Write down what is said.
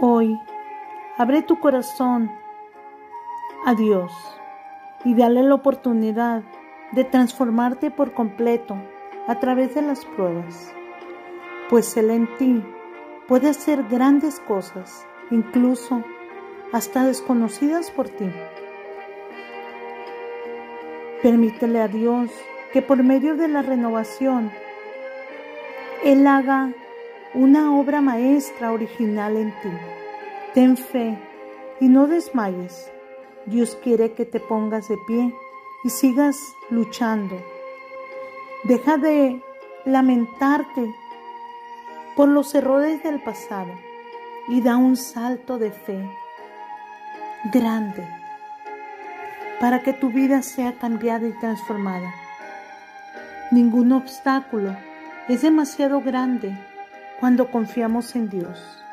Hoy, abre tu corazón a Dios y dale la oportunidad de transformarte por completo a través de las pruebas, pues Él en ti puede hacer grandes cosas, incluso hasta desconocidas por ti. Permítele a Dios que por medio de la renovación Él haga una obra maestra original en ti. Ten fe y no desmayes. Dios quiere que te pongas de pie y sigas luchando. Deja de lamentarte por los errores del pasado y da un salto de fe grande para que tu vida sea cambiada y transformada. Ningún obstáculo es demasiado grande cuando confiamos en Dios.